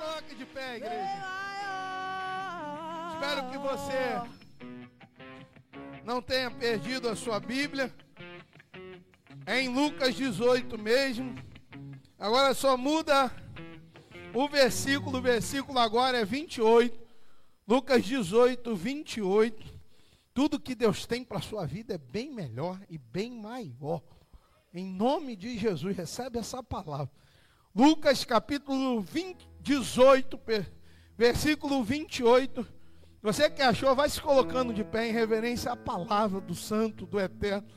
coloque de pé, igreja. Espero que você não tenha perdido a sua Bíblia. É em Lucas 18 mesmo. Agora só muda o versículo. O versículo agora é 28. Lucas 18, 28. Tudo que Deus tem para a sua vida é bem melhor e bem maior. Em nome de Jesus, recebe essa palavra. Lucas capítulo 20, 18, versículo 28. Você que achou, vai se colocando de pé em reverência à palavra do Santo, do Eterno,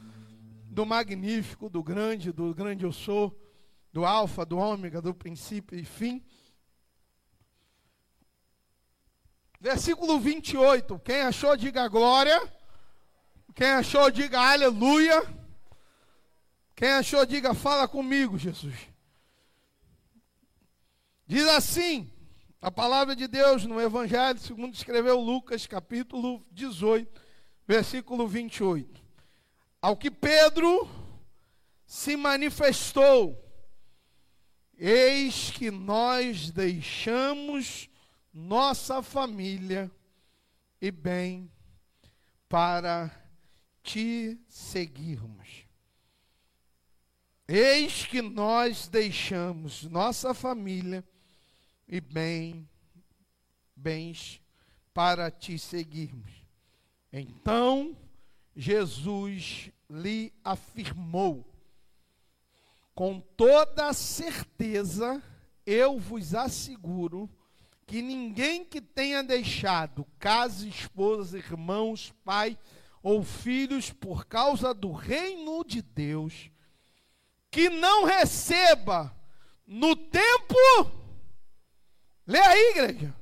do Magnífico, do Grande, do Grande eu sou, do Alfa, do Ômega, do princípio e fim. Versículo 28. Quem achou, diga glória. Quem achou, diga aleluia. Quem achou, diga fala comigo, Jesus. Diz assim, a palavra de Deus no Evangelho, segundo escreveu Lucas, capítulo 18, versículo 28. Ao que Pedro se manifestou, eis que nós deixamos nossa família e bem para te seguirmos. Eis que nós deixamos nossa família e bem, bens para te seguirmos. Então Jesus lhe afirmou: Com toda certeza eu vos asseguro que ninguém que tenha deixado casa, esposa, irmãos, pai ou filhos por causa do reino de Deus, que não receba no tempo Lê aí, igreja.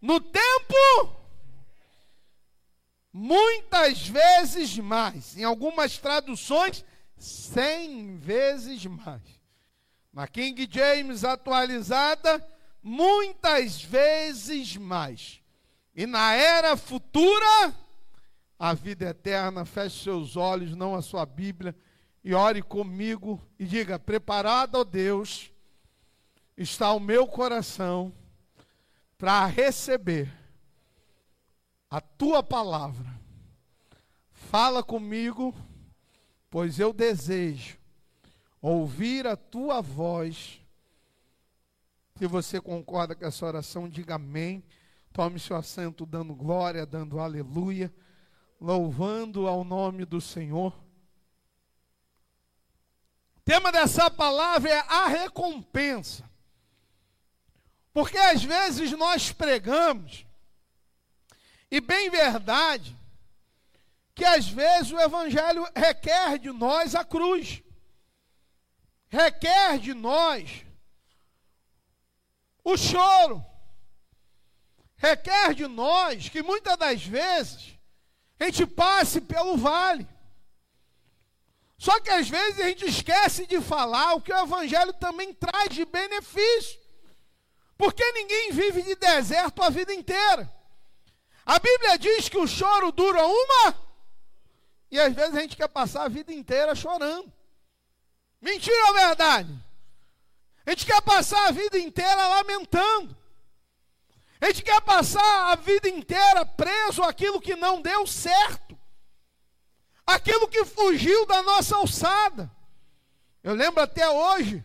No tempo, muitas vezes mais. Em algumas traduções, cem vezes mais. Na King James atualizada, muitas vezes mais. E na era futura, a vida eterna, feche seus olhos, não a sua Bíblia, e ore comigo e diga: Preparado, ó Deus, está o meu coração para receber a tua palavra. Fala comigo, pois eu desejo ouvir a tua voz. Se você concorda com essa oração, diga amém. Tome seu assento dando glória, dando aleluia, louvando ao nome do Senhor. O tema dessa palavra é a recompensa. Porque às vezes nós pregamos, e bem verdade, que às vezes o Evangelho requer de nós a cruz, requer de nós o choro, requer de nós que muitas das vezes a gente passe pelo vale. Só que às vezes a gente esquece de falar o que o Evangelho também traz de benefício. Porque ninguém vive de deserto a vida inteira. A Bíblia diz que o choro dura uma, e às vezes a gente quer passar a vida inteira chorando. Mentira ou verdade? A gente quer passar a vida inteira lamentando. A gente quer passar a vida inteira preso àquilo que não deu certo. Aquilo que fugiu da nossa alçada. Eu lembro até hoje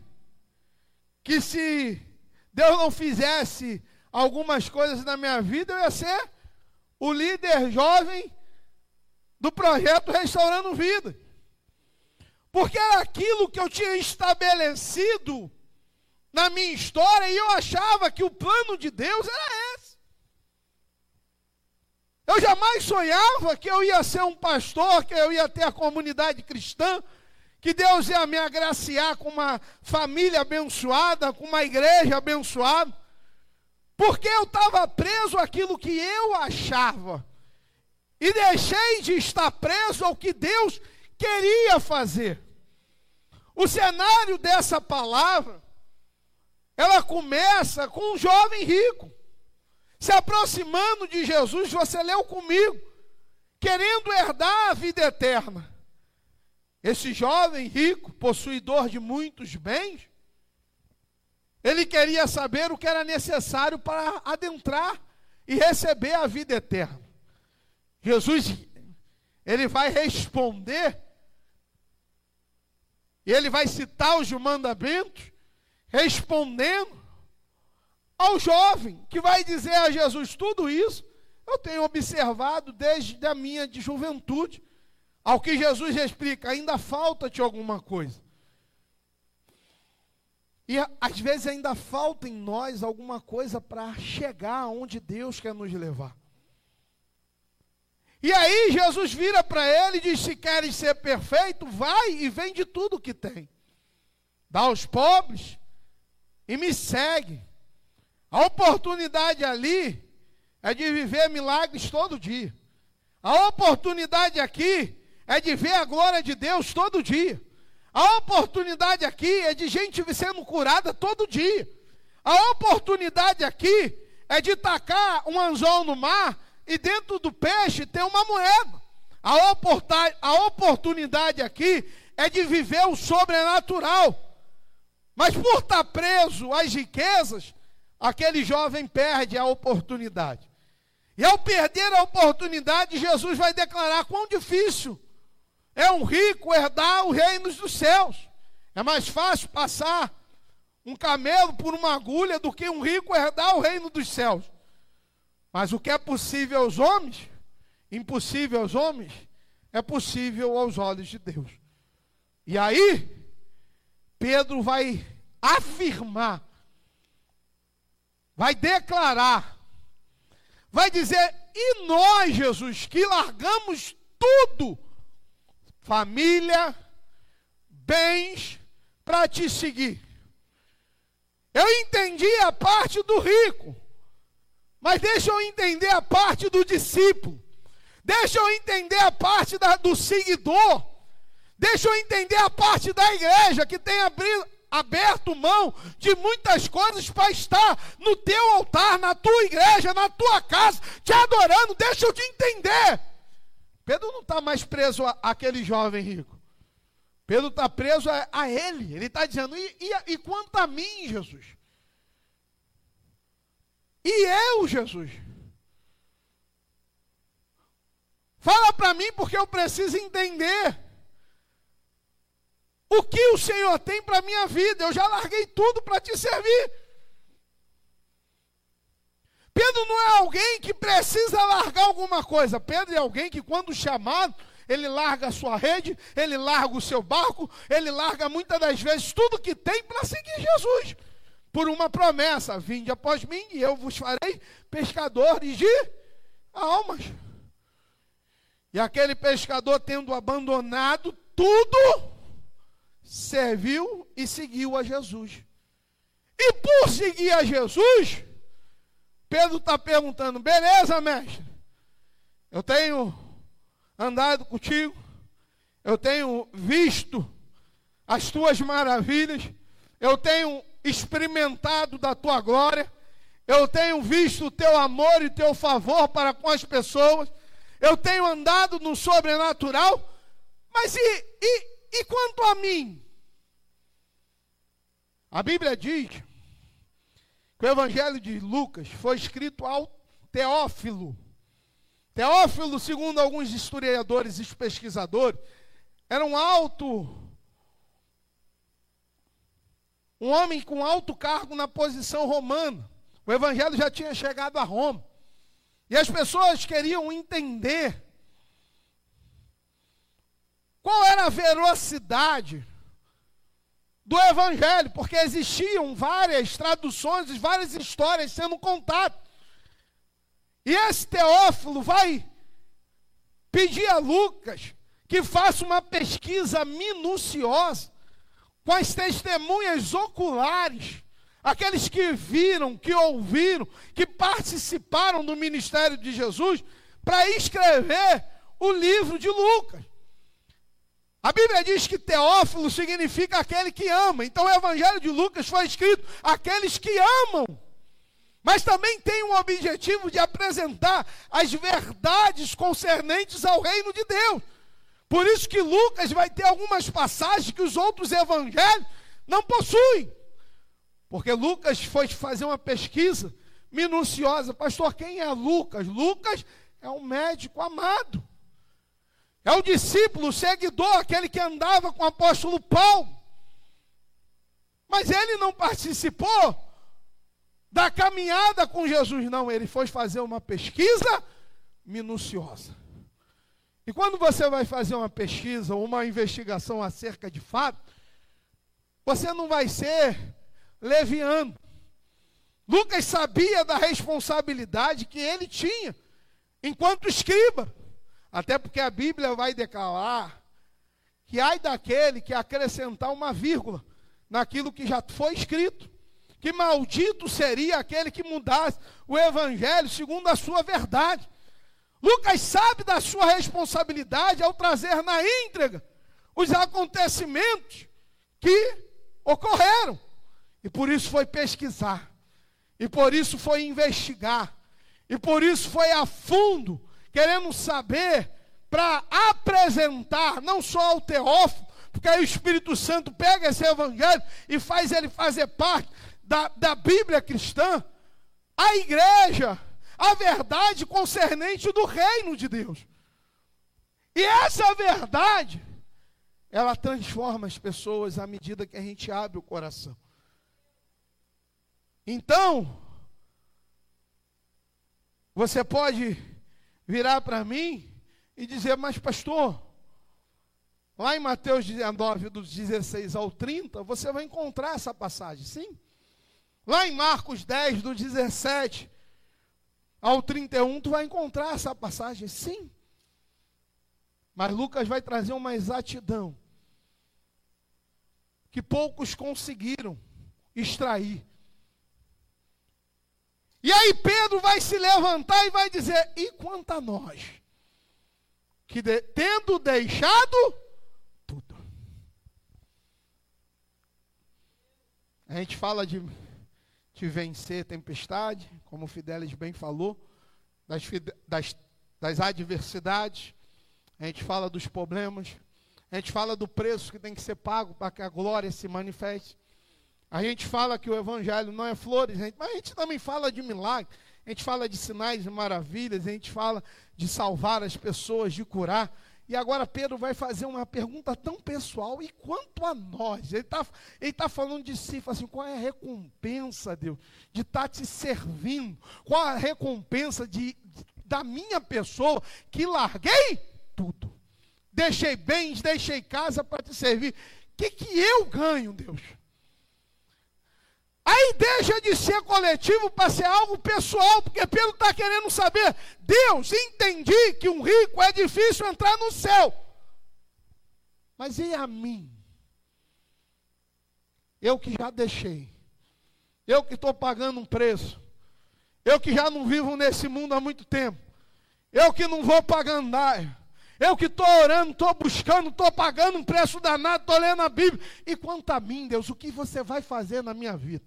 que se Deus não fizesse algumas coisas na minha vida, eu ia ser o líder jovem do projeto Restaurando Vida. Porque era aquilo que eu tinha estabelecido na minha história e eu achava que o plano de Deus era esse. Eu jamais sonhava que eu ia ser um pastor, que eu ia ter a comunidade cristã, que Deus ia me agraciar com uma família abençoada, com uma igreja abençoada, porque eu estava preso àquilo que eu achava, e deixei de estar preso ao que Deus queria fazer. O cenário dessa palavra, ela começa com um jovem rico, se aproximando de Jesus, você leu comigo, querendo herdar a vida eterna. Esse jovem rico, possuidor de muitos bens, Ele queria saber o que era necessário para adentrar e receber a vida eterna. Jesus, ele vai responder, e ele vai citar os mandamentos, respondendo ao jovem, que vai dizer a Jesus: tudo isso eu tenho observado desde a minha de juventude. Ao que Jesus explica, ainda falta-te alguma coisa. E às vezes ainda falta em nós alguma coisa para chegar onde Deus quer nos levar. E aí Jesus vira para ele e diz: Se queres ser perfeito, vai e vende tudo que tem. Dá aos pobres e me segue. A oportunidade ali é de viver milagres todo dia. A oportunidade aqui é de ver a glória de Deus todo dia. A oportunidade aqui é de gente sendo curada todo dia. A oportunidade aqui é de tacar um anzol no mar e dentro do peixe tem uma moeda. A, a oportunidade aqui é de viver o sobrenatural. Mas por estar preso às riquezas, aquele jovem perde a oportunidade. E ao perder a oportunidade, Jesus vai declarar quão difícil é um rico herdar os reinos dos céus. É mais fácil passar um camelo por uma agulha do que um rico herdar o reino dos céus. Mas o que é possível aos homens, impossível aos homens, é possível aos olhos de Deus. E aí, Pedro vai afirmar, vai declarar, vai dizer: e nós, Jesus, que largamos tudo família, bens para te seguir. Eu entendi a parte do rico, mas deixa eu entender a parte do discípulo. Deixa eu entender a parte da, do seguidor. Deixa eu entender a parte da igreja que tem abrido, aberto mão de muitas coisas para estar no teu altar, na tua igreja, na tua casa, te adorando. Deixa eu te entender. Pedro não está mais preso àquele jovem rico. Pedro está preso a, a, ele. Ele está dizendo: e, e, e quanto a mim, Jesus? E eu, Jesus? Fala para mim porque eu preciso entender o que o Senhor tem para a minha vida. Eu já larguei tudo para te servir. Pedro não é alguém que precisa largar alguma coisa. Pedro é alguém que, quando chamado, ele larga a sua rede, ele larga o seu barco, ele larga muitas das vezes tudo que tem para seguir Jesus. Por uma promessa: vinde após mim e eu vos farei pescadores de almas. E aquele pescador, tendo abandonado tudo, serviu e seguiu a Jesus. E por seguir a Jesus, Pedro está perguntando: beleza, mestre? Eu tenho andado contigo, eu tenho visto as tuas maravilhas, eu tenho experimentado da tua glória, eu tenho visto o teu amor e teu favor para com as pessoas, eu tenho andado no sobrenatural, mas e, e, e quanto a mim? A Bíblia diz que o Evangelho de Lucas foi escrito ao Teófilo. Teófilo, segundo alguns historiadores e pesquisadores, era um alto, um homem com alto cargo na posição romana. O Evangelho já tinha chegado a Roma. E as pessoas queriam entender qual era a velocidade do Evangelho, porque existiam várias traduções, várias histórias sendo contadas. E esse Teófilo vai pedir a Lucas que faça uma pesquisa minuciosa com as testemunhas oculares, aqueles que viram, que ouviram, que participaram do ministério de Jesus, para escrever o livro de Lucas. A Bíblia diz que Teófilo significa aquele que ama. Então o Evangelho de Lucas foi escrito aqueles que amam. Mas também tem um objetivo de apresentar as verdades concernentes ao reino de Deus. Por isso que Lucas vai ter algumas passagens que os outros evangelhos não possuem. Porque Lucas foi fazer uma pesquisa minuciosa. Pastor, quem é Lucas? Lucas é um médico amado. É o discípulo, o seguidor, aquele que andava com o apóstolo Paulo. Mas ele não participou da caminhada com Jesus, não. Ele foi fazer uma pesquisa minuciosa. E quando você vai fazer uma pesquisa, uma investigação acerca de fato, você não vai ser leviano. Lucas sabia da responsabilidade que ele tinha enquanto escriba. Até porque a Bíblia vai declarar que ai daquele que acrescentar uma vírgula naquilo que já foi escrito. Que maldito seria aquele que mudasse o evangelho segundo a sua verdade. Lucas sabe da sua responsabilidade ao trazer na íntegra os acontecimentos que ocorreram. E por isso foi pesquisar. E por isso foi investigar. E por isso foi a fundo, querendo saber, para apresentar, não só ao Teófilo, porque aí o Espírito Santo pega esse evangelho e faz ele fazer parte da, da Bíblia cristã, a igreja, a verdade concernente do reino de Deus. E essa verdade, ela transforma as pessoas à medida que a gente abre o coração. Então, você pode virar para mim e dizer, mas pastor, lá em Mateus 19, dos 16 ao 30, você vai encontrar essa passagem, sim? Lá em Marcos 10, do 17 ao 31, tu vai encontrar essa passagem, sim. Mas Lucas vai trazer uma exatidão que poucos conseguiram extrair. E aí Pedro vai se levantar e vai dizer: E quanto a nós, que de, tendo deixado tudo. A gente fala de, de vencer tempestade, como o Fidelis bem falou, das, das, das adversidades, a gente fala dos problemas, a gente fala do preço que tem que ser pago para que a glória se manifeste. A gente fala que o evangelho não é flores, mas a gente também fala de milagres, a gente fala de sinais e maravilhas, a gente fala de salvar as pessoas, de curar. E agora Pedro vai fazer uma pergunta tão pessoal, e quanto a nós? Ele está ele tá falando de si, assim, qual é a recompensa, Deus, de estar tá te servindo? Qual a recompensa de, da minha pessoa que larguei tudo? Deixei bens, deixei casa para te servir. O que, que eu ganho, Deus? Aí deixa de ser coletivo para ser algo pessoal, porque Pedro está querendo saber. Deus, entendi que um rico é difícil entrar no céu. Mas e a mim? Eu que já deixei. Eu que estou pagando um preço. Eu que já não vivo nesse mundo há muito tempo. Eu que não vou pagando. Eu que estou orando, estou buscando, estou pagando um preço danado, estou lendo a Bíblia. E quanto a mim, Deus, o que você vai fazer na minha vida?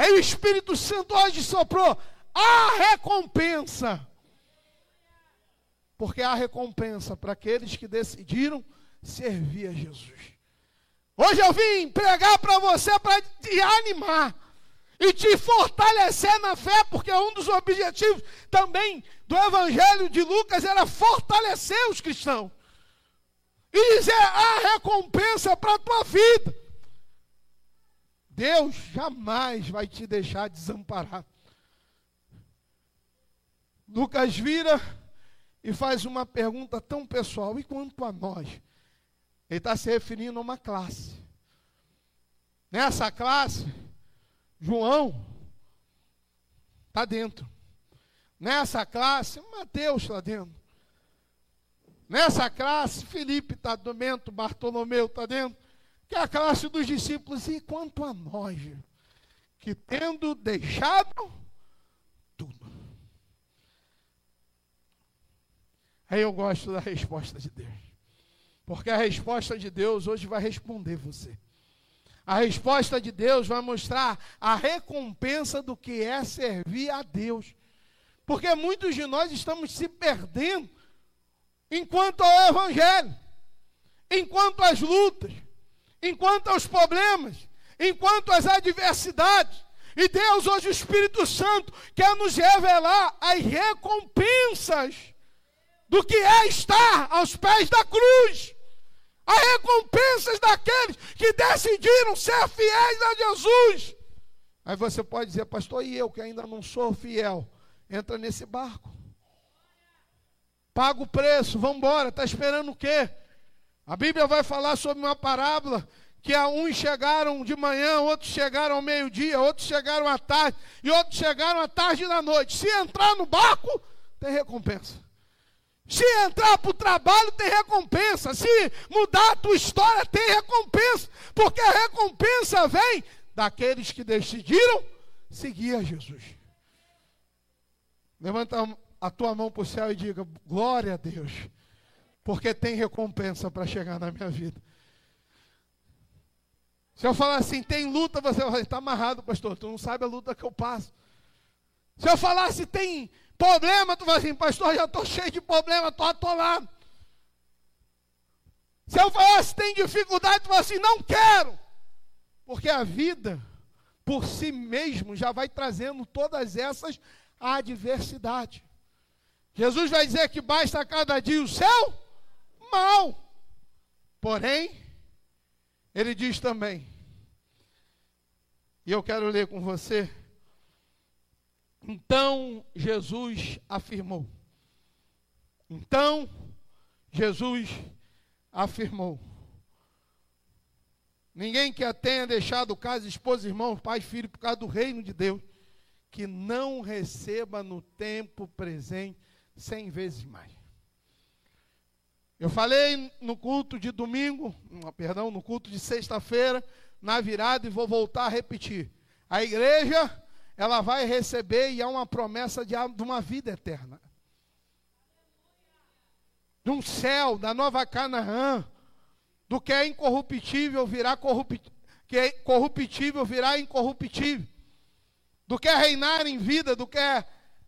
Aí o Espírito Santo hoje soprou a recompensa. Porque há recompensa para aqueles que decidiram servir a Jesus. Hoje eu vim pregar para você para te animar e te fortalecer na fé, porque um dos objetivos também do Evangelho de Lucas era fortalecer os cristãos e dizer a recompensa para a tua vida. Deus jamais vai te deixar desamparado. Lucas vira e faz uma pergunta tão pessoal: e quanto a nós? Ele está se referindo a uma classe. Nessa classe, João está dentro. Nessa classe, Mateus está dentro. Nessa classe, Felipe está dentro, Bartolomeu está dentro que a classe dos discípulos, e quanto a nós, que tendo deixado tudo. Aí eu gosto da resposta de Deus. Porque a resposta de Deus hoje vai responder você. A resposta de Deus vai mostrar a recompensa do que é servir a Deus. Porque muitos de nós estamos se perdendo enquanto ao Evangelho, enquanto às lutas, enquanto aos problemas, enquanto as adversidades. E Deus, hoje, o Espírito Santo, quer nos revelar as recompensas do que é estar aos pés da cruz. As recompensas daqueles que decidiram ser fiéis a Jesus. Aí você pode dizer, pastor, e eu que ainda não sou fiel? Entra nesse barco. Paga o preço, vamos embora. Está esperando o quê? A Bíblia vai falar sobre uma parábola que a uns chegaram de manhã, outros chegaram ao meio-dia, outros chegaram à tarde, e outros chegaram à tarde da noite. Se entrar no barco, tem recompensa. Se entrar para o trabalho, tem recompensa. Se mudar a tua história, tem recompensa. Porque a recompensa vem daqueles que decidiram seguir a Jesus. Levanta a tua mão para o céu e diga: Glória a Deus, porque tem recompensa para chegar na minha vida. Se eu falar assim, tem luta, você vai estar amarrado, pastor. Tu não sabe a luta que eu passo. Se eu falar se tem problema, tu vai assim, pastor, já estou cheio de problema, estou atolado. Se eu falar se tem dificuldade, tu vai assim, não quero. Porque a vida, por si mesmo, já vai trazendo todas essas adversidades. Jesus vai dizer que basta cada dia o céu mal. Porém, ele diz também, e eu quero ler com você. Então Jesus afirmou. Então Jesus afirmou. Ninguém que tenha deixado casa, esposa, irmão, pai, filho, por causa do reino de Deus, que não receba no tempo presente cem vezes mais. Eu falei no culto de domingo, perdão, no culto de sexta-feira, na virada, e vou voltar a repetir. A igreja, ela vai receber, e há uma promessa de, de uma vida eterna. De um céu, da nova Canaã, do que é incorruptível virá corruptível, que é corruptível virá incorruptível, do que é reinar em vida, do que é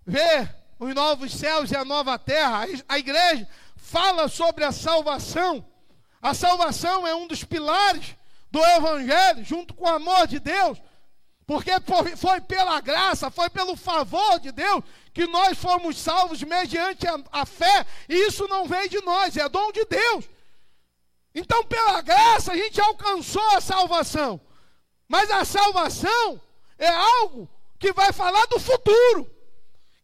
ver os novos céus e a nova terra. A igreja fala sobre a salvação. A salvação é um dos pilares do Evangelho, junto com o amor de Deus, porque foi pela graça, foi pelo favor de Deus que nós fomos salvos mediante a, a fé, e isso não vem de nós, é dom de Deus. Então, pela graça, a gente alcançou a salvação, mas a salvação é algo que vai falar do futuro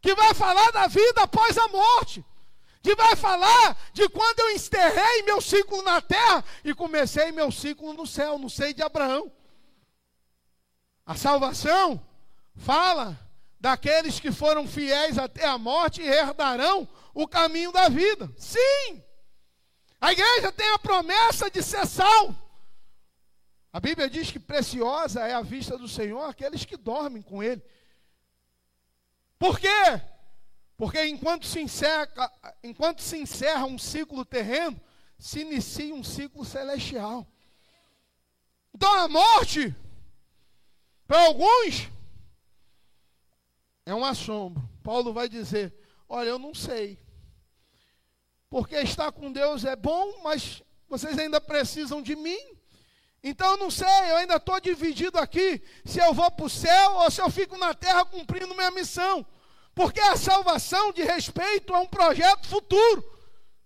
que vai falar da vida após a morte, que vai falar de quando eu enterrei meu ciclo na terra e comecei meu ciclo no céu, no seio de Abraão. A salvação fala daqueles que foram fiéis até a morte e herdarão o caminho da vida. Sim! A igreja tem a promessa de ser. A Bíblia diz que preciosa é a vista do Senhor aqueles que dormem com Ele. Por quê? Porque enquanto se encerra, enquanto se encerra um ciclo terreno, se inicia um ciclo celestial. Então a morte, para alguns, é um assombro. Paulo vai dizer: Olha, eu não sei. Porque estar com Deus é bom, mas vocês ainda precisam de mim. Então eu não sei, eu ainda estou dividido aqui se eu vou para o céu ou se eu fico na terra cumprindo minha missão. Porque a salvação de respeito é um projeto futuro.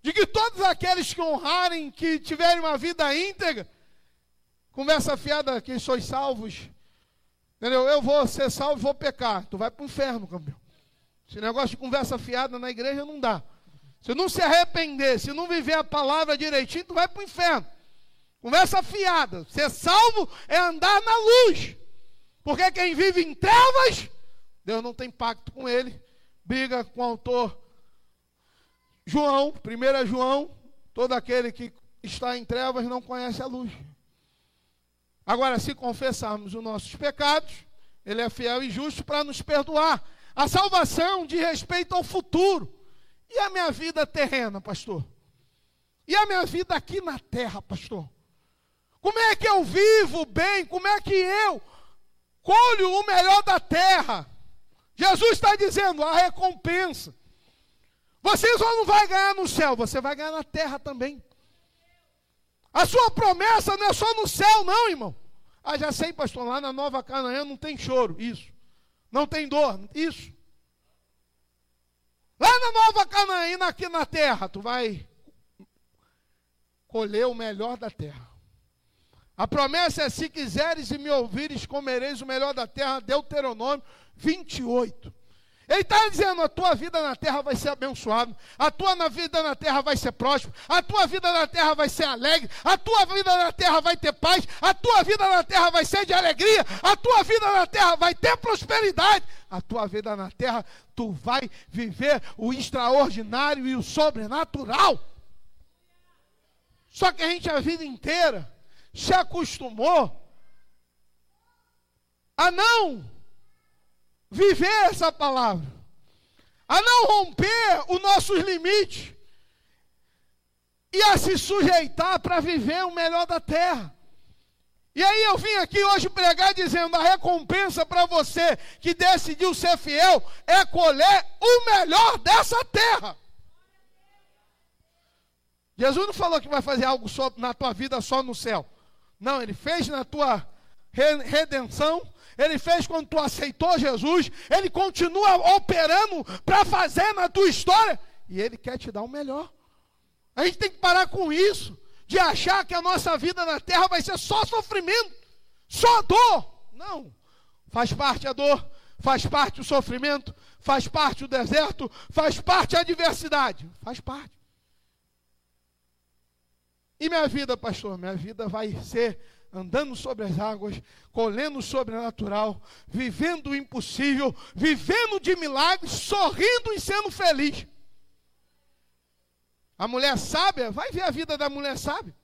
De que todos aqueles que honrarem, que tiverem uma vida íntegra, conversa fiada que sois salvos. Entendeu? Eu vou ser salvo vou pecar. Tu vai para o inferno, campeão. Esse negócio de conversa fiada na igreja não dá. Se não se arrepender, se não viver a palavra direitinho, tu vai para o inferno. Conversa fiada. Ser salvo é andar na luz. Porque quem vive em trevas, Deus não tem pacto com ele. Briga com o autor João, 1 João, todo aquele que está em trevas não conhece a luz. Agora, se confessarmos os nossos pecados, Ele é fiel e justo para nos perdoar. A salvação de respeito ao futuro. E a minha vida terrena, pastor? E a minha vida aqui na terra, pastor? Como é que eu vivo bem? Como é que eu colho o melhor da terra? Jesus está dizendo a recompensa. Você só não vai ganhar no céu, você vai ganhar na terra também. A sua promessa não é só no céu, não, irmão. Ah, já sei, pastor, lá na Nova Canaã não tem choro. Isso. Não tem dor. Isso. Lá na Nova Canaã, aqui na terra, tu vai colher o melhor da terra. A promessa é: se quiseres e me ouvires, comereis o melhor da terra. Deuteronômio 28. Ele está dizendo: a tua vida na terra vai ser abençoada, a tua vida na terra vai ser próspera, a tua vida na terra vai ser alegre, a tua vida na terra vai ter paz, a tua vida na terra vai ser de alegria, a tua vida na terra vai ter prosperidade, a tua vida na terra tu vai viver o extraordinário e o sobrenatural. Só que a gente a vida inteira se acostumou a não viver essa palavra, a não romper os nossos limites e a se sujeitar para viver o melhor da terra. E aí eu vim aqui hoje pregar dizendo: a recompensa para você que decidiu ser fiel é colher o melhor dessa terra. Jesus não falou que vai fazer algo só na tua vida só no céu. Não, ele fez na tua redenção ele fez quando tu aceitou Jesus, ele continua operando para fazer na tua história, e ele quer te dar o melhor. A gente tem que parar com isso, de achar que a nossa vida na terra vai ser só sofrimento, só dor. Não, faz parte a dor, faz parte o sofrimento, faz parte o deserto, faz parte a adversidade, faz parte. E minha vida, pastor, minha vida vai ser andando sobre as águas, colhendo o sobrenatural, vivendo o impossível, vivendo de milagres, sorrindo e sendo feliz. A mulher sábia, vai ver a vida da mulher sábia.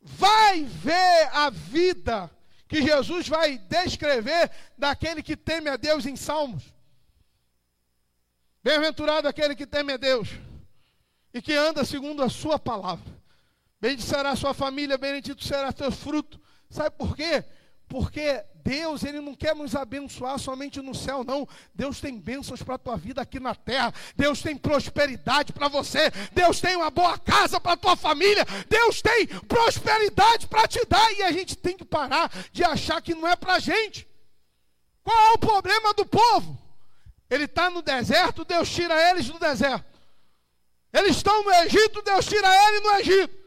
Vai ver a vida que Jesus vai descrever daquele que teme a Deus em Salmos. Bem-aventurado aquele que teme a Deus e que anda segundo a sua palavra. Bendito será a sua família, bendito será teu fruto. Sabe por quê? Porque Deus, Ele não quer nos abençoar somente no céu, não. Deus tem bênçãos para a tua vida aqui na terra. Deus tem prosperidade para você. Deus tem uma boa casa para a tua família. Deus tem prosperidade para te dar. E a gente tem que parar de achar que não é para a gente. Qual é o problema do povo? Ele está no deserto, Deus tira eles do deserto. Eles estão no Egito, Deus tira eles no Egito.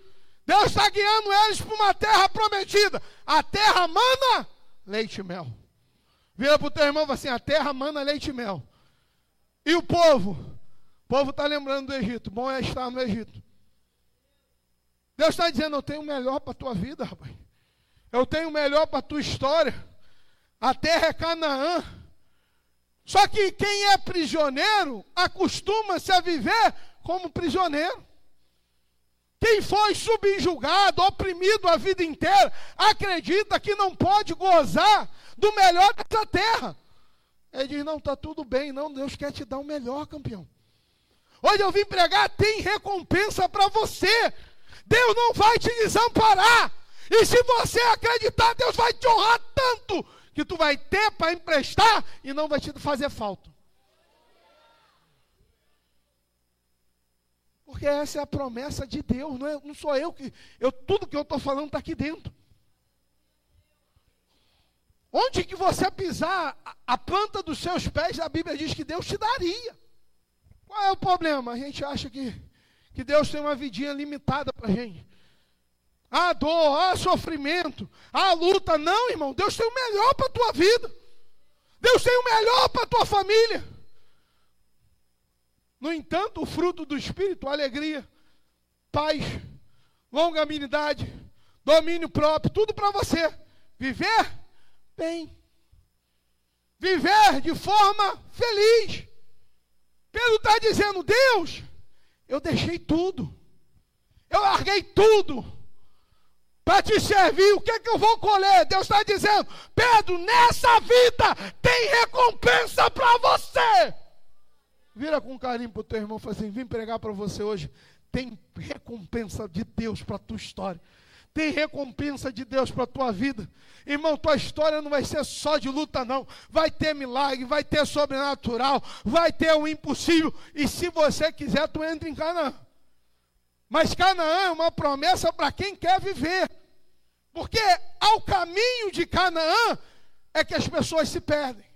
Deus está guiando eles para uma terra prometida. A terra mana leite e mel. Vira para o teu irmão e fala assim: a terra mana leite e mel. E o povo? O povo está lembrando do Egito. Bom é estar no Egito. Deus está dizendo: Eu tenho o melhor para a tua vida, rapaz. Eu tenho o melhor para a tua história. A terra é Canaã. Só que quem é prisioneiro acostuma-se a viver como prisioneiro. Quem foi subjugado, oprimido a vida inteira, acredita que não pode gozar do melhor dessa terra. Ele diz: Não, está tudo bem, não, Deus quer te dar o melhor, campeão. Hoje eu vim pregar, tem recompensa para você. Deus não vai te desamparar. E se você acreditar, Deus vai te honrar tanto que tu vai ter para emprestar e não vai te fazer falta. Porque essa é a promessa de Deus, não, é, não sou eu que. Eu, tudo que eu estou falando está aqui dentro. Onde que você pisar a, planta dos seus pés, a Bíblia diz que Deus te daria. Qual é o problema? A gente acha que, que Deus tem uma vidinha limitada para a gente. Há dor, há sofrimento, há luta. Não, irmão, Deus tem o melhor para a tua vida. Deus tem o melhor para a tua família. No entanto, o fruto do Espírito, alegria, paz, longanimidade, domínio próprio, tudo para você. Viver bem. Viver de forma feliz. Pedro está dizendo: Deus, eu deixei tudo. Eu larguei tudo para te servir. O que é que eu vou colher? Deus está dizendo: Pedro, nessa vida tem recompensa para você. Vira com carinho para o teu irmão e fala assim: vim pregar para você hoje. Tem recompensa de Deus para a tua história. Tem recompensa de Deus para a tua vida. Irmão, tua história não vai ser só de luta, não. Vai ter milagre, vai ter sobrenatural, vai ter o impossível. E se você quiser, tu entra em Canaã. Mas Canaã é uma promessa para quem quer viver. Porque ao caminho de Canaã é que as pessoas se perdem.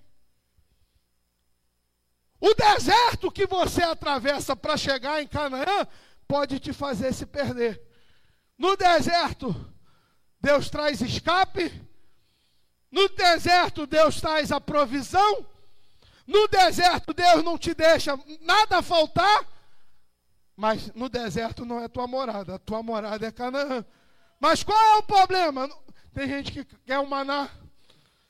O deserto que você atravessa para chegar em Canaã pode te fazer se perder. No deserto, Deus traz escape. No deserto, Deus traz a provisão. No deserto, Deus não te deixa nada faltar. Mas no deserto não é tua morada, a tua morada é Canaã. Mas qual é o problema? Tem gente que quer o maná,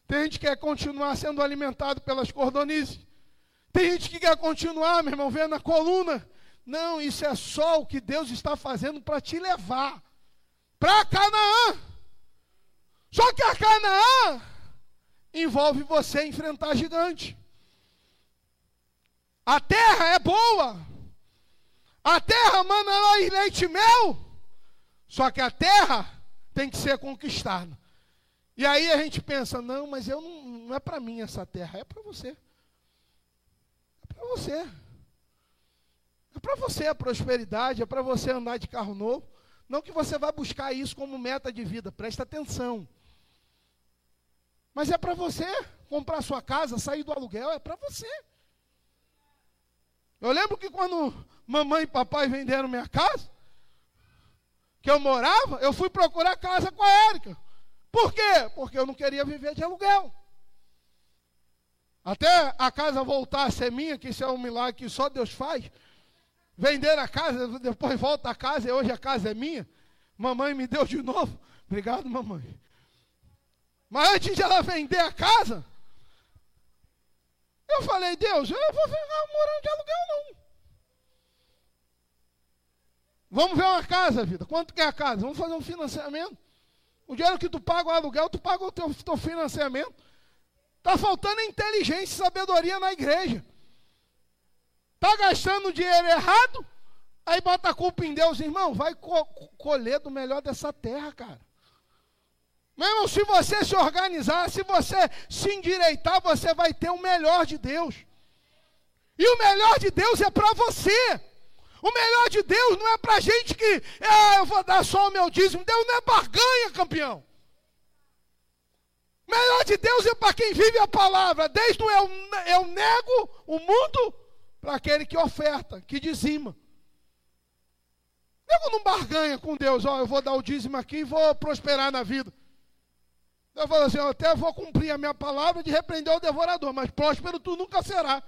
tem gente que quer continuar sendo alimentado pelas cordonizes, tem gente que quer continuar, meu irmão, vendo a coluna. Não, isso é só o que Deus está fazendo para te levar para Canaã. Só que a Canaã envolve você enfrentar gigante. A terra é boa. A terra manda lá leite e mel. Só que a terra tem que ser conquistada. E aí a gente pensa, não, mas eu não, não é para mim essa terra, é para você. Para você. É para você a prosperidade, é para você andar de carro novo. Não que você vá buscar isso como meta de vida, presta atenção. Mas é para você comprar sua casa, sair do aluguel, é para você. Eu lembro que quando mamãe e papai venderam minha casa, que eu morava, eu fui procurar casa com a Érica. Por quê? Porque eu não queria viver de aluguel. Até a casa voltar a ser minha, que isso é um milagre que só Deus faz. Vender a casa, depois volta a casa e hoje a casa é minha. Mamãe me deu de novo. Obrigado, mamãe. Mas antes de ela vender a casa, eu falei, Deus, eu vou ficar morando de aluguel, não. Vamos ver uma casa, vida. Quanto que é a casa? Vamos fazer um financiamento. O dinheiro que tu paga o aluguel, tu paga o teu, teu financiamento. Está faltando inteligência e sabedoria na igreja. Está gastando dinheiro errado, aí bota a culpa em Deus, irmão. Vai co colher do melhor dessa terra, cara. Meu irmão, se você se organizar, se você se endireitar, você vai ter o melhor de Deus. E o melhor de Deus é para você. O melhor de Deus não é para gente que ah, eu vou dar só o meu dízimo. Deus não é barganha, campeão. Melhor de Deus é para quem vive a palavra. Desde o eu, eu nego o mundo para aquele que oferta, que dizima. Nego não barganha com Deus. Ó, eu vou dar o dízimo aqui e vou prosperar na vida. Eu falo assim, eu até vou cumprir a minha palavra de repreender o devorador, mas próspero tu nunca será.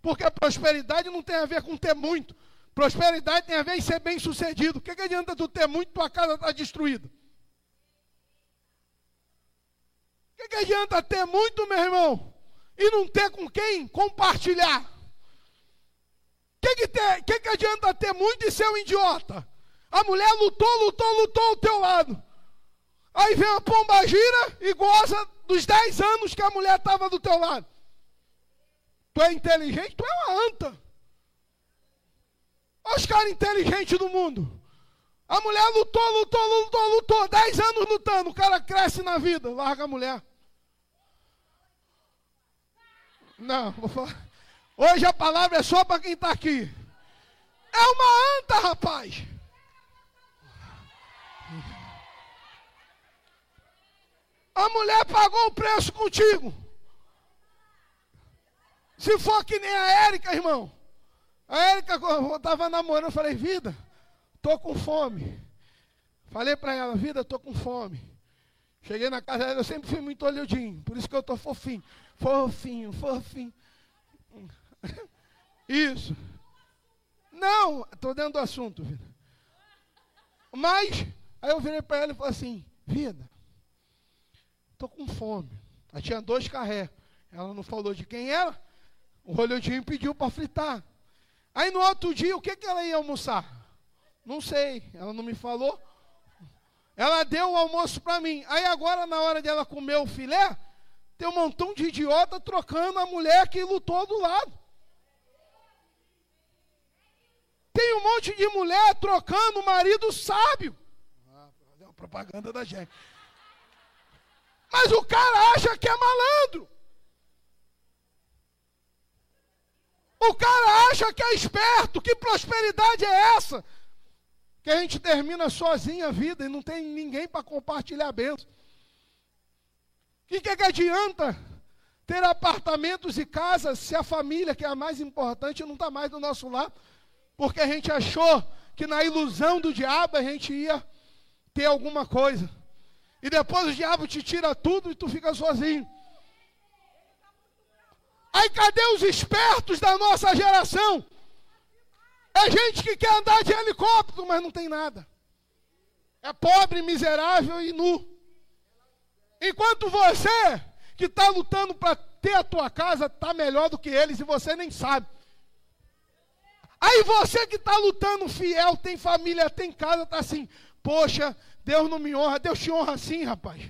Porque a prosperidade não tem a ver com ter muito. Prosperidade tem a ver em ser bem sucedido. O que, que adianta tu ter muito, tua casa está destruída? O que, que adianta ter muito, meu irmão, e não ter com quem compartilhar? O que, que, que, que adianta ter muito e ser um idiota? A mulher lutou, lutou, lutou ao teu lado. Aí vem a pomba gira e goza dos 10 anos que a mulher estava do teu lado. Tu é inteligente? Tu é uma anta. Olha os caras inteligentes do mundo. A mulher lutou, lutou, lutou, lutou. Dez anos lutando. O cara cresce na vida. Larga a mulher. Não, vou falar. Hoje a palavra é só para quem está aqui. É uma anta, rapaz. A mulher pagou o preço contigo. Se for que nem a Érica, irmão. A Érica, estava namorando, eu falei, vida, tô com fome. Falei para ela, vida, tô com fome. Cheguei na casa eu sempre fui muito olhudinho, por isso que eu tô fofinho. Fofinho, fofinho. Isso. Não, estou dentro do assunto, vida. Mas, aí eu virei para ela e falei assim, vida, estou com fome. Ela tinha dois carré. Ela não falou de quem era. O olhudinho pediu para fritar. Aí no outro dia, o que, que ela ia almoçar? Não sei, ela não me falou. Ela deu o almoço para mim. Aí agora, na hora dela comer o filé, tem um montão de idiota trocando a mulher que lutou do lado. Tem um monte de mulher trocando o marido sábio. Ah, é propaganda da gente. Mas o cara acha que é malandro. O cara acha que é esperto, que prosperidade é essa? Que a gente termina sozinho a vida e não tem ninguém para compartilhar a benção. O que, que, é que adianta ter apartamentos e casas se a família, que é a mais importante, não está mais do nosso lado? Porque a gente achou que na ilusão do diabo a gente ia ter alguma coisa. E depois o diabo te tira tudo e tu fica sozinho. Aí cadê os espertos da nossa geração? É gente que quer andar de helicóptero, mas não tem nada. É pobre, miserável e nu. Enquanto você, que está lutando para ter a tua casa, está melhor do que eles e você nem sabe. Aí você que está lutando fiel, tem família, tem casa, está assim, poxa, Deus não me honra. Deus te honra sim, rapaz.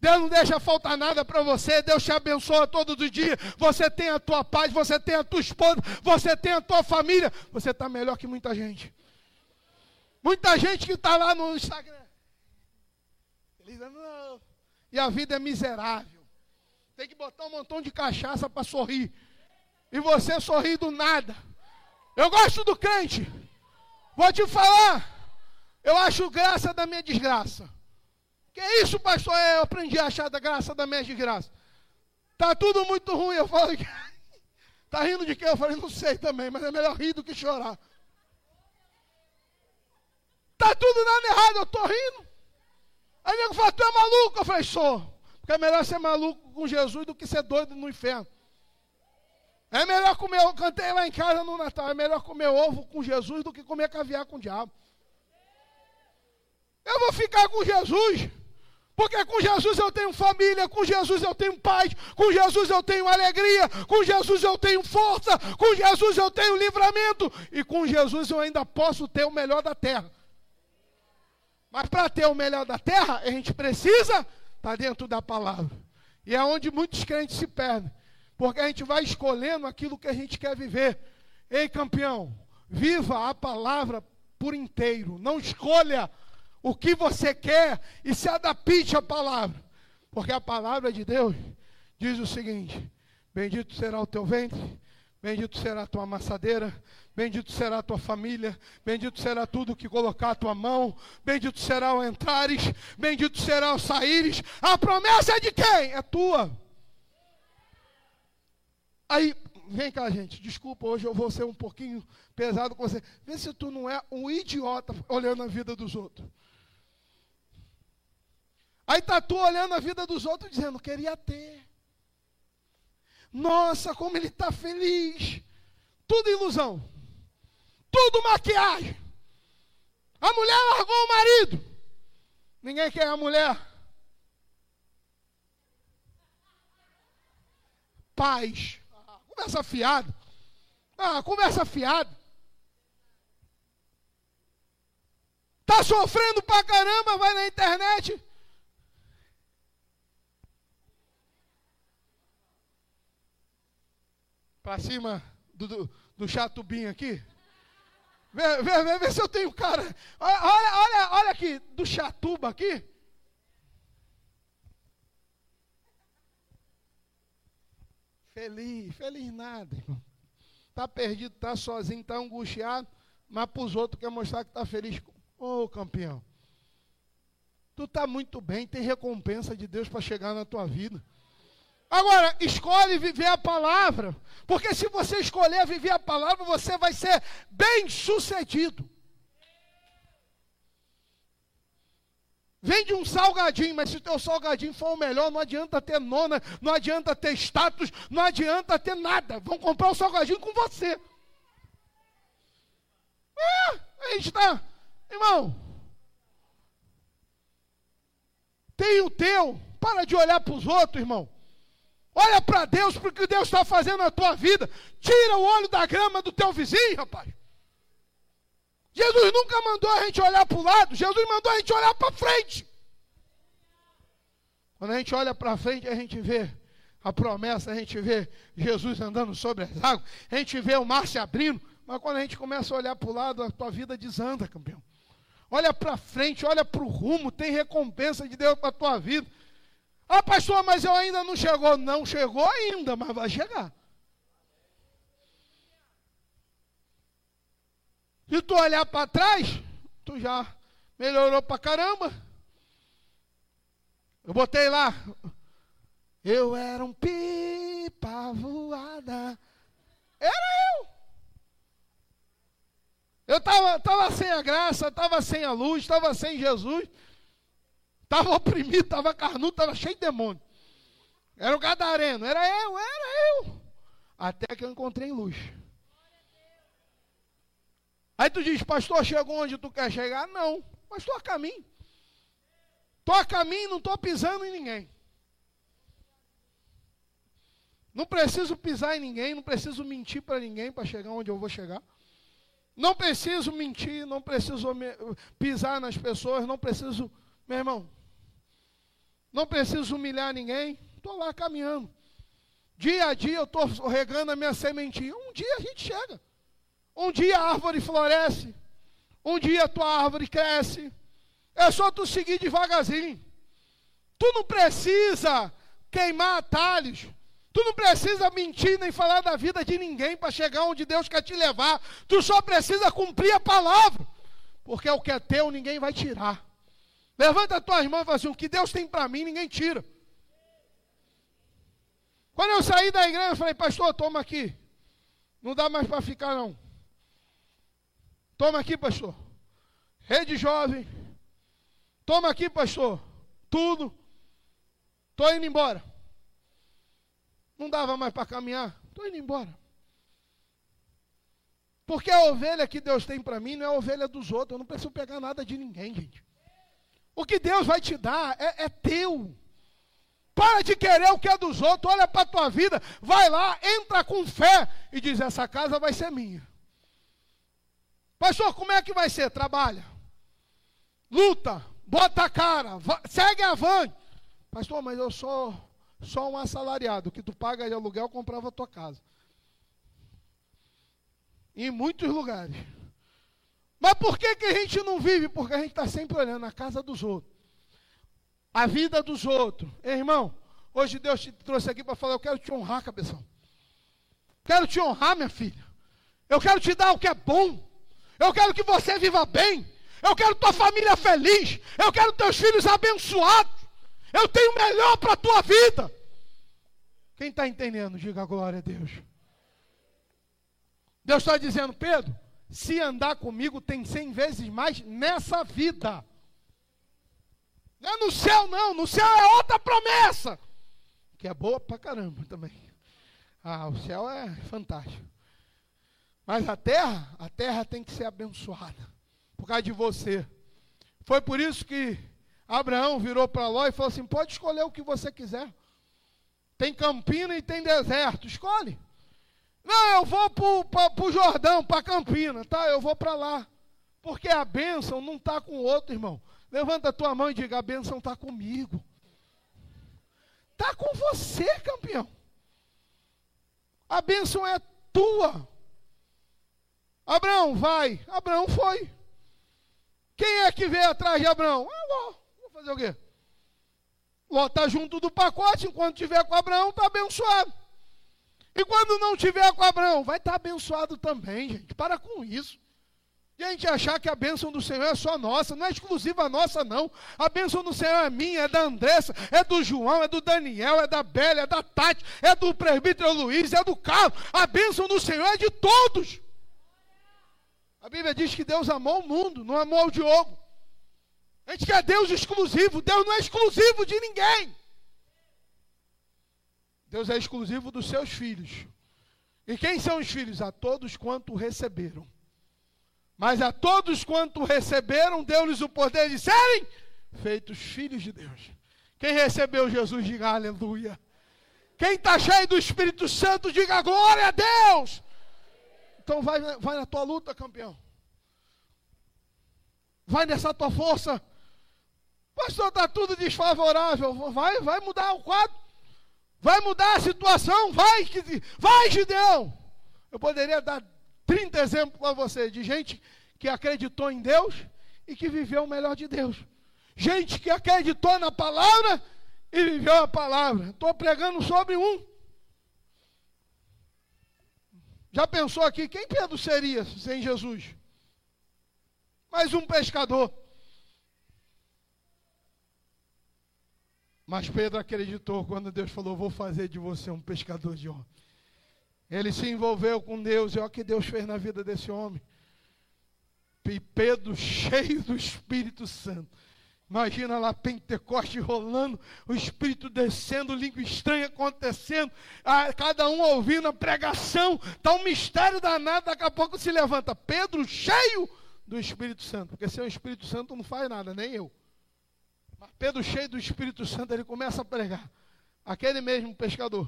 Deus não deixa faltar nada para você. Deus te abençoa todos os dias. Você tem a tua paz, você tem a tua esposa, você tem a tua família. Você está melhor que muita gente. Muita gente que está lá no Instagram. não. E a vida é miserável. Tem que botar um montão de cachaça para sorrir. E você sorri do nada. Eu gosto do crente. Vou te falar. Eu acho graça da minha desgraça. Que isso, pastor? É, eu aprendi a achar da graça da minha desgraça. Tá tudo muito ruim. Eu falo. Tá rindo de quê? Eu falei, não sei também, mas é melhor rir do que chorar. Tá tudo dando errado, eu tô rindo. Aí nego fala, tu é maluco? Eu falei, sou. Porque é melhor ser maluco com Jesus do que ser doido no inferno. É melhor comer, eu cantei lá em casa no Natal, é melhor comer ovo com Jesus do que comer caviar com o diabo. Eu vou ficar com Jesus. Porque com Jesus eu tenho família, com Jesus eu tenho paz, com Jesus eu tenho alegria, com Jesus eu tenho força, com Jesus eu tenho livramento, e com Jesus eu ainda posso ter o melhor da terra. Mas para ter o melhor da terra, a gente precisa estar tá dentro da palavra. E é onde muitos crentes se perdem. Porque a gente vai escolhendo aquilo que a gente quer viver. Ei, campeão, viva a palavra por inteiro. Não escolha o que você quer e se adapte à palavra. Porque a palavra de Deus diz o seguinte: Bendito será o teu ventre, bendito será a tua amassadeira, bendito será a tua família, bendito será tudo que colocar a tua mão, bendito será o entrares, bendito será o saíres. A promessa é de quem? É tua. Aí, vem cá, gente, desculpa, hoje eu vou ser um pouquinho pesado com você. Vê se tu não é um idiota olhando a vida dos outros. Aí está tu olhando a vida dos outros dizendo, queria ter. Nossa, como ele está feliz. Tudo ilusão. Tudo maquiagem. A mulher largou o marido. Ninguém quer a mulher. Paz. Ah, conversa fiada. Ah, conversa fiada. Tá sofrendo pra caramba, vai na internet. Para cima do, do, do chatubim aqui? Vê, vê, vê, vê, se eu tenho cara. Olha, olha, olha aqui, do chatuba aqui. Feliz, feliz nada, irmão. Está perdido, está sozinho, está angustiado, mas para os outros quer mostrar que está feliz. Ô oh, campeão, tu está muito bem, tem recompensa de Deus para chegar na tua vida. Agora, escolhe viver a palavra, porque se você escolher viver a palavra, você vai ser bem sucedido. Vende um salgadinho, mas se o teu salgadinho for o melhor, não adianta ter nona, não adianta ter status, não adianta ter nada. Vão comprar o salgadinho com você. É, aí está. Irmão, tem o teu. Para de olhar para os outros, irmão. Olha para Deus, porque Deus está fazendo na tua vida. Tira o olho da grama do teu vizinho, rapaz. Jesus nunca mandou a gente olhar para o lado, Jesus mandou a gente olhar para frente. Quando a gente olha para frente, a gente vê a promessa, a gente vê Jesus andando sobre as águas, a gente vê o mar se abrindo, mas quando a gente começa a olhar para o lado, a tua vida desanda, campeão. Olha para frente, olha para o rumo, tem recompensa de Deus para a tua vida. Ah, pastor, mas eu ainda não chegou. Não chegou ainda, mas vai chegar. Se tu olhar para trás, tu já melhorou pra caramba. Eu botei lá. Eu era um pipa voada. Era eu. Eu estava tava sem a graça, estava sem a luz, estava sem Jesus. Estava oprimido, estava carnudo, estava cheio de demônio. Era o gadareno, era eu, era eu. Até que eu encontrei luz. Aí tu diz, pastor, chegou onde tu quer chegar? Não, mas estou a caminho. Estou a caminho, não estou pisando em ninguém. Não preciso pisar em ninguém, não preciso mentir para ninguém para chegar onde eu vou chegar. Não preciso mentir, não preciso pisar nas pessoas, não preciso, meu irmão, não preciso humilhar ninguém. Estou lá caminhando. Dia a dia eu estou regando a minha sementinha. Um dia a gente chega. Um dia a árvore floresce. Um dia a tua árvore cresce. É só tu seguir devagarzinho. Tu não precisa queimar atalhos. Tu não precisa mentir nem falar da vida de ninguém para chegar onde Deus quer te levar. Tu só precisa cumprir a palavra. Porque o que é teu ninguém vai tirar. Levanta as tuas mãos e fala assim: o que Deus tem para mim ninguém tira. Quando eu saí da igreja, eu falei, pastor, toma aqui. Não dá mais para ficar, não. Toma aqui, pastor. Rede jovem. Toma aqui, pastor. Tudo. Estou indo embora. Não dava mais para caminhar. Estou indo embora. Porque a ovelha que Deus tem para mim não é a ovelha dos outros. Eu não preciso pegar nada de ninguém, gente. O que Deus vai te dar é, é teu. Para de querer o que é dos outros. Olha para a tua vida. Vai lá, entra com fé e diz: Essa casa vai ser minha. Pastor, como é que vai ser? Trabalha. Luta. Bota a cara. Segue avante. Pastor, mas eu sou só um assalariado que tu paga de aluguel comprava a tua casa. Em muitos lugares. Mas por que, que a gente não vive? Porque a gente está sempre olhando a casa dos outros. A vida dos outros. Ei, irmão, hoje Deus te trouxe aqui para falar, eu quero te honrar, cabeção. Quero te honrar, minha filha. Eu quero te dar o que é bom. Eu quero que você viva bem. Eu quero tua família feliz. Eu quero teus filhos abençoados. Eu tenho o melhor para a tua vida. Quem está entendendo, diga glória a Deus. Deus está dizendo, Pedro, se andar comigo tem cem vezes mais nessa vida. Não é no céu, não. No céu é outra promessa. Que é boa pra caramba também. Ah, o céu é fantástico. Mas a terra, a terra tem que ser abençoada. Por causa de você. Foi por isso que Abraão virou para Ló e falou assim: pode escolher o que você quiser. Tem Campina e tem deserto, escolhe. Não, eu vou para o Jordão, para Campina, tá? Eu vou para lá. Porque a bênção não está com o outro, irmão. Levanta a tua mão e diga: a bênção está comigo. Está com você, campeão. A bênção é tua. Abraão, vai. Abraão foi. Quem é que veio atrás de Abraão? Ah, Ló. Vou fazer o quê? Ló está junto do pacote, enquanto tiver com Abraão, está abençoado. E quando não tiver com Abraão, vai estar tá abençoado também, gente. Para com isso. E a gente achar que a bênção do Senhor é só nossa, não é exclusiva nossa, não. A bênção do Senhor é minha, é da Andressa, é do João, é do Daniel, é da Bélia, é da Tati, é do presbítero Luiz, é do Carlos. A bênção do Senhor é de todos. A Bíblia diz que Deus amou o mundo, não amou o Diogo. A gente quer Deus exclusivo. Deus não é exclusivo de ninguém. Deus é exclusivo dos seus filhos. E quem são os filhos? A todos quanto receberam. Mas a todos quanto receberam, deu-lhes o poder de serem feitos filhos de Deus. Quem recebeu Jesus, diga aleluia. Quem está cheio do Espírito Santo, diga glória a Deus. Então vai, vai na tua luta, campeão. Vai nessa tua força. Pastor, está tudo desfavorável. Vai, vai mudar o quadro. Vai mudar a situação. Vai, vai, Gideão. Eu poderia dar 30 exemplos para você de gente que acreditou em Deus e que viveu o melhor de Deus. Gente que acreditou na palavra e viveu a palavra. Estou pregando sobre um. Já pensou aqui, quem Pedro seria sem Jesus? mais um pescador. Mas Pedro acreditou quando Deus falou: Vou fazer de você um pescador de homem. Ele se envolveu com Deus, e olha o que Deus fez na vida desse homem. E Pedro, cheio do Espírito Santo. Imagina lá Pentecoste rolando, o Espírito descendo, língua estranha acontecendo, a, cada um ouvindo a pregação, está um mistério danado, daqui a pouco se levanta. Pedro cheio do Espírito Santo, porque sem o Espírito Santo não faz nada, nem eu. Mas Pedro cheio do Espírito Santo, ele começa a pregar. Aquele mesmo pescador,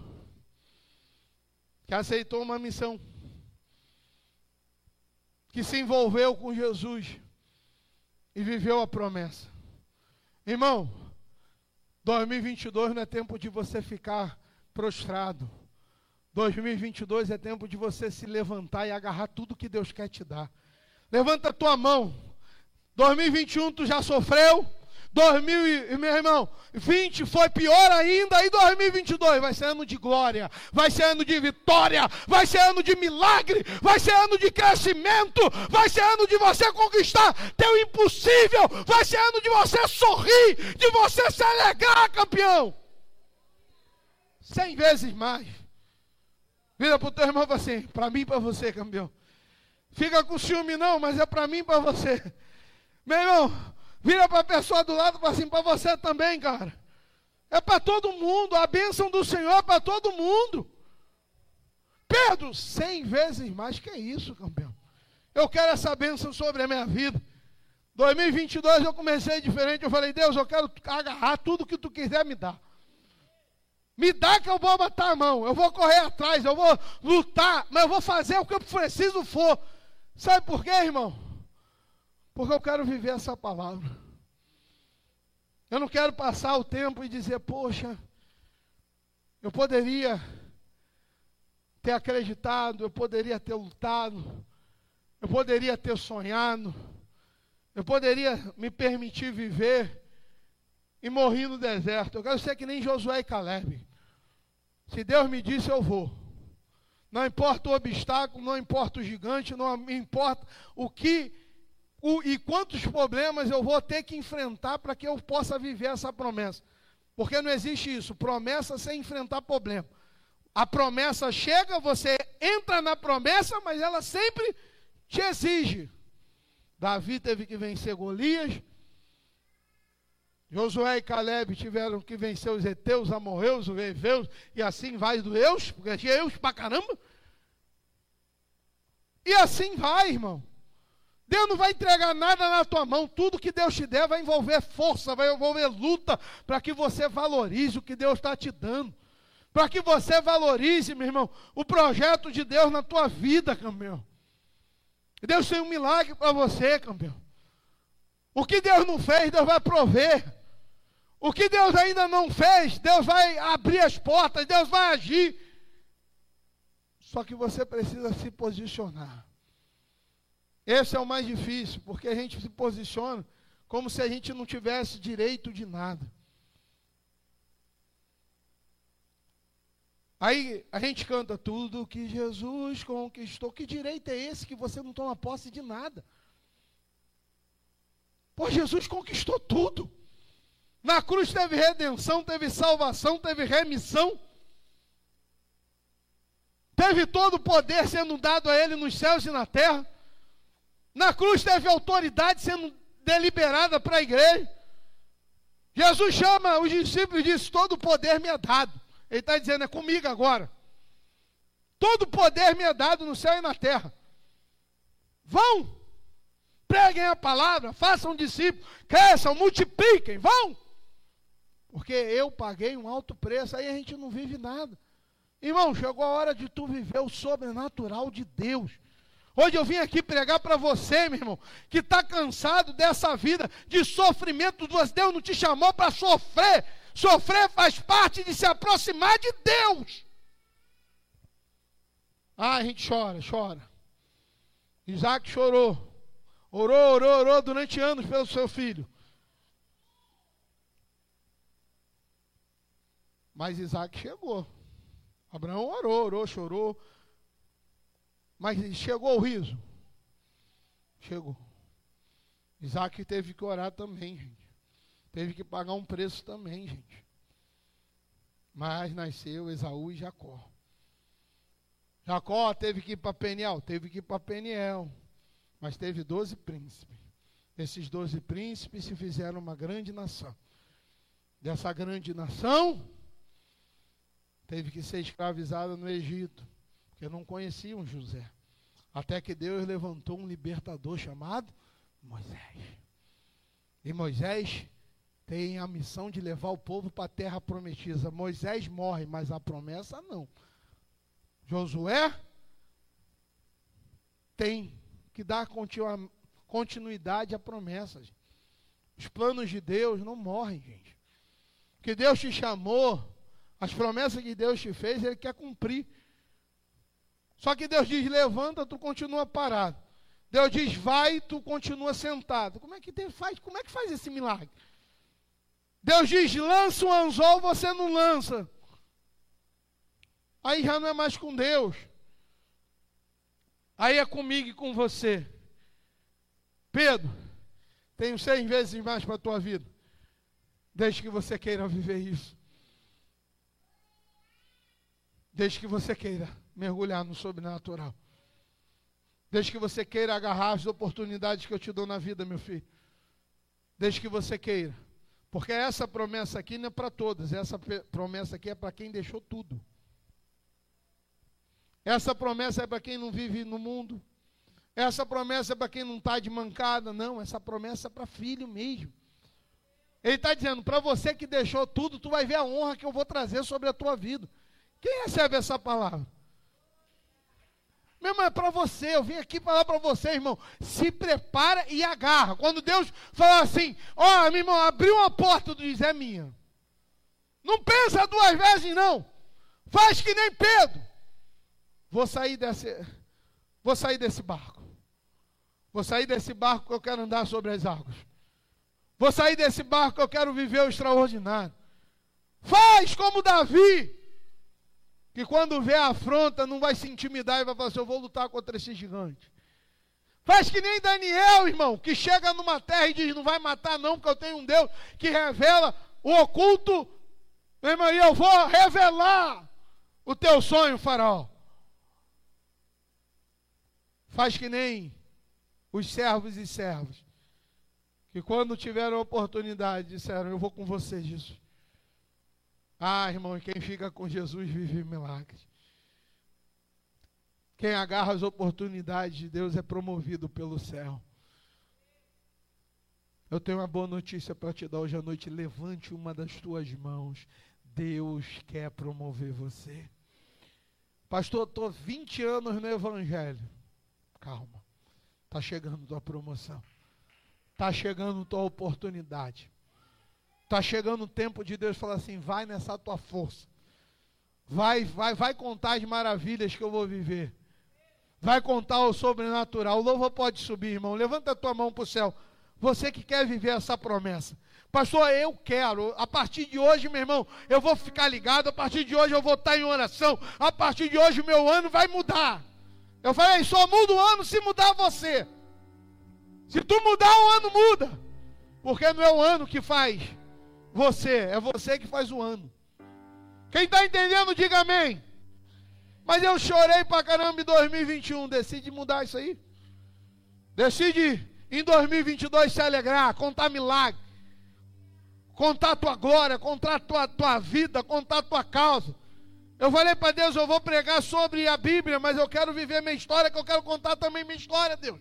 que aceitou uma missão, que se envolveu com Jesus e viveu a promessa. Irmão, 2022 não é tempo de você ficar prostrado. 2022 é tempo de você se levantar e agarrar tudo que Deus quer te dar. Levanta a tua mão. 2021 tu já sofreu, 2000, meu irmão, 20 foi pior ainda, e 2022 vai ser ano de glória, vai ser ano de vitória, vai ser ano de milagre, vai ser ano de crescimento, vai ser ano de você conquistar teu impossível, vai ser ano de você sorrir, de você se alegrar, campeão. Cem vezes mais. Vira para o teu irmão assim, para mim e para você, campeão. Fica com ciúme não, mas é para mim e para você. Meu irmão, Vira para a pessoa do lado e fala assim, para você também, cara. É para todo mundo, a bênção do Senhor é para todo mundo. Pedro, cem vezes mais que isso, campeão. Eu quero essa bênção sobre a minha vida. 2022 eu comecei diferente. Eu falei, Deus, eu quero agarrar tudo que tu quiser me dar. Me dá que eu vou matar a mão. Eu vou correr atrás, eu vou lutar, mas eu vou fazer o que eu preciso for. Sabe por quê, irmão? Porque eu quero viver essa palavra. Eu não quero passar o tempo e dizer, poxa, eu poderia ter acreditado, eu poderia ter lutado, eu poderia ter sonhado, eu poderia me permitir viver e morrer no deserto. Eu quero ser que nem Josué e Caleb. Se Deus me disse, eu vou. Não importa o obstáculo, não importa o gigante, não importa o que o, e quantos problemas eu vou ter que enfrentar para que eu possa viver essa promessa. Porque não existe isso, promessa sem enfrentar problema. A promessa chega, você entra na promessa, mas ela sempre te exige. Davi teve que vencer Golias. Josué e Caleb tiveram que vencer os Eteus, Amorreus, os e assim vai do Eus, porque tinha Eus pra caramba. E assim vai, irmão. Deus não vai entregar nada na tua mão, tudo que Deus te der vai envolver força, vai envolver luta, para que você valorize o que Deus está te dando, para que você valorize, meu irmão, o projeto de Deus na tua vida, campeão. Deus tem um milagre para você, campeão. O que Deus não fez, Deus vai prover. O que Deus ainda não fez, Deus vai abrir as portas, Deus vai agir. Só que você precisa se posicionar. Esse é o mais difícil, porque a gente se posiciona como se a gente não tivesse direito de nada. Aí a gente canta tudo que Jesus conquistou. Que direito é esse que você não toma posse de nada? Pô, Jesus conquistou tudo. Na cruz teve redenção, teve salvação, teve remissão. Teve todo o poder sendo dado a ele nos céus e na terra. Na cruz teve autoridade sendo deliberada para a igreja. Jesus chama os discípulos e diz: Todo poder me é dado. Ele está dizendo: É comigo agora. Todo poder me é dado no céu e na terra. Vão, preguem a palavra, façam discípulos, cresçam, multipliquem, vão. Porque eu paguei um alto preço, aí a gente não vive nada. Irmão, chegou a hora de tu viver o sobrenatural de Deus. Hoje eu vim aqui pregar para você, meu irmão, que está cansado dessa vida de sofrimento. Deus não te chamou para sofrer. Sofrer faz parte de se aproximar de Deus. Ah, a gente chora, chora. Isaac chorou. Orou, orou, orou durante anos pelo seu filho. Mas Isaac chegou. Abraão orou, orou, chorou. Mas chegou o riso? Chegou. Isaac teve que orar também, gente. Teve que pagar um preço também, gente. Mas nasceu Esaú e Jacó. Jacó teve que ir para Peniel, teve que ir para Peniel. Mas teve doze príncipes. Esses doze príncipes se fizeram uma grande nação. Dessa grande nação, teve que ser escravizada no Egito, porque não conheciam José. Até que Deus levantou um libertador chamado Moisés. E Moisés tem a missão de levar o povo para a terra prometida. Moisés morre, mas a promessa não. Josué tem que dar continuidade à promessa. Os planos de Deus não morrem, gente. Que Deus te chamou, as promessas que Deus te fez, Ele quer cumprir. Só que Deus diz: levanta, tu continua parado. Deus diz: vai, tu continua sentado. Como é que Deus faz? Como é que faz esse milagre? Deus diz: lança um anzol, você não lança. Aí já não é mais com Deus. Aí é comigo e com você. Pedro, tenho seis vezes mais para a tua vida. Desde que você queira viver isso. Desde que você queira mergulhar no sobrenatural. Desde que você queira agarrar as oportunidades que eu te dou na vida, meu filho. Desde que você queira. Porque essa promessa aqui não é para todas. Essa promessa aqui é para quem deixou tudo. Essa promessa é para quem não vive no mundo. Essa promessa é para quem não está de mancada. Não, essa promessa é para filho mesmo. Ele está dizendo: para você que deixou tudo, tu vai ver a honra que eu vou trazer sobre a tua vida. Quem recebe essa palavra? Meu irmão, é para você. Eu vim aqui falar para você, irmão. Se prepara e agarra. Quando Deus fala assim: Ó, oh, meu irmão, abriu uma porta, tu diz: É minha. Não pensa duas vezes, não. Faz que nem Pedro. Vou sair desse, vou sair desse barco. Vou sair desse barco que eu quero andar sobre as águas. Vou sair desse barco que eu quero viver o extraordinário. Faz como Davi, que quando vê a afronta não vai se intimidar e vai falar assim: Eu vou lutar contra esse gigante. Faz que nem Daniel, irmão, que chega numa terra e diz: Não vai matar, não, porque eu tenho um Deus que revela o oculto. Meu irmão, e eu vou revelar o teu sonho, faraó. Faz que nem os servos e servas, que quando tiveram a oportunidade disseram: Eu vou com você, Jesus. Ah, irmão, quem fica com Jesus vive milagres. Quem agarra as oportunidades de Deus é promovido pelo céu. Eu tenho uma boa notícia para te dar hoje à noite. Levante uma das tuas mãos. Deus quer promover você. Pastor, estou 20 anos no Evangelho. Calma. Está chegando tua promoção. Está chegando tua oportunidade. Está chegando o tempo de Deus falar assim: vai nessa tua força. Vai, vai, vai contar as maravilhas que eu vou viver. Vai contar o sobrenatural. O louvor pode subir, irmão. Levanta a tua mão para o céu. Você que quer viver essa promessa. Pastor, eu quero. A partir de hoje, meu irmão, eu vou ficar ligado. A partir de hoje eu vou estar em oração. A partir de hoje o meu ano vai mudar. Eu falei, só muda o ano se mudar você. Se tu mudar, o ano muda. Porque não é o ano que faz você, é você que faz o ano. Quem está entendendo, diga amém. Mas eu chorei pra caramba em 2021. Decide mudar isso aí. Decide em 2022 se alegrar, contar milagre, contar tua glória, contar tua, tua vida, contar tua causa. Eu falei para Deus, eu vou pregar sobre a Bíblia, mas eu quero viver minha história, que eu quero contar também minha história, Deus.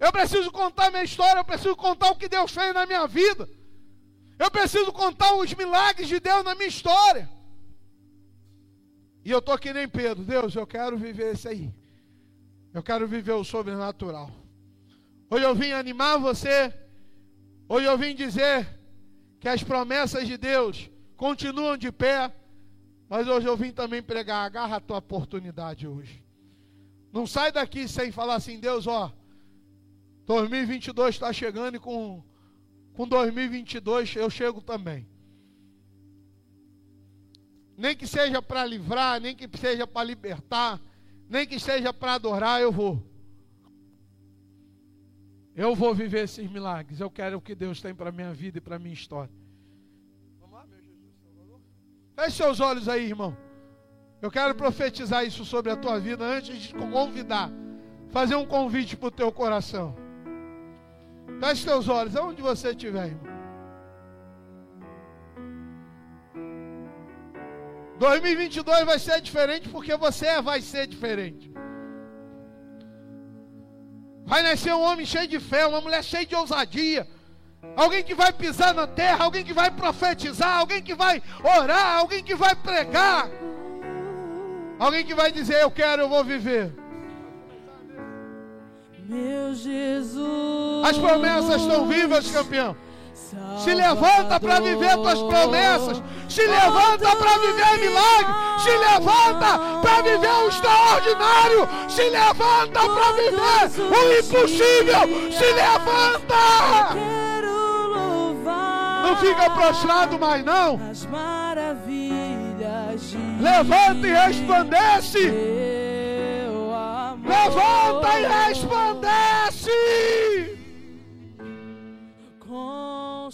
Eu preciso contar minha história, eu preciso contar o que Deus fez na minha vida. Eu preciso contar os milagres de Deus na minha história. E eu estou aqui nem Pedro, Deus, eu quero viver isso aí. Eu quero viver o sobrenatural. Hoje eu vim animar você. Hoje eu vim dizer que as promessas de Deus continuam de pé mas hoje eu vim também pregar, agarra a tua oportunidade hoje. Não sai daqui sem falar assim, Deus, ó, 2022 está chegando e com, com 2022 eu chego também. Nem que seja para livrar, nem que seja para libertar, nem que seja para adorar, eu vou. Eu vou viver esses milagres. Eu quero o que Deus tem para minha vida e para minha história. Vamos lá, meu Jesus. Feche seus olhos aí, irmão. Eu quero profetizar isso sobre a tua vida antes de te convidar. Fazer um convite para o teu coração. Feche teus olhos, aonde você estiver, irmão. 2022 vai ser diferente porque você vai ser diferente. Vai nascer um homem cheio de fé, uma mulher cheia de ousadia. Alguém que vai pisar na terra, alguém que vai profetizar, alguém que vai orar, alguém que vai pregar. Alguém que vai dizer: Eu quero, eu vou viver. Meu Jesus. As promessas estão vivas, campeão. Se levanta para viver tuas promessas. Se levanta para viver milagre. Se levanta para viver o extraordinário. Se levanta para viver o impossível. Se levanta. Não fica prostrado mais não. Levanta e resplandece. Levanta e resplandece. Com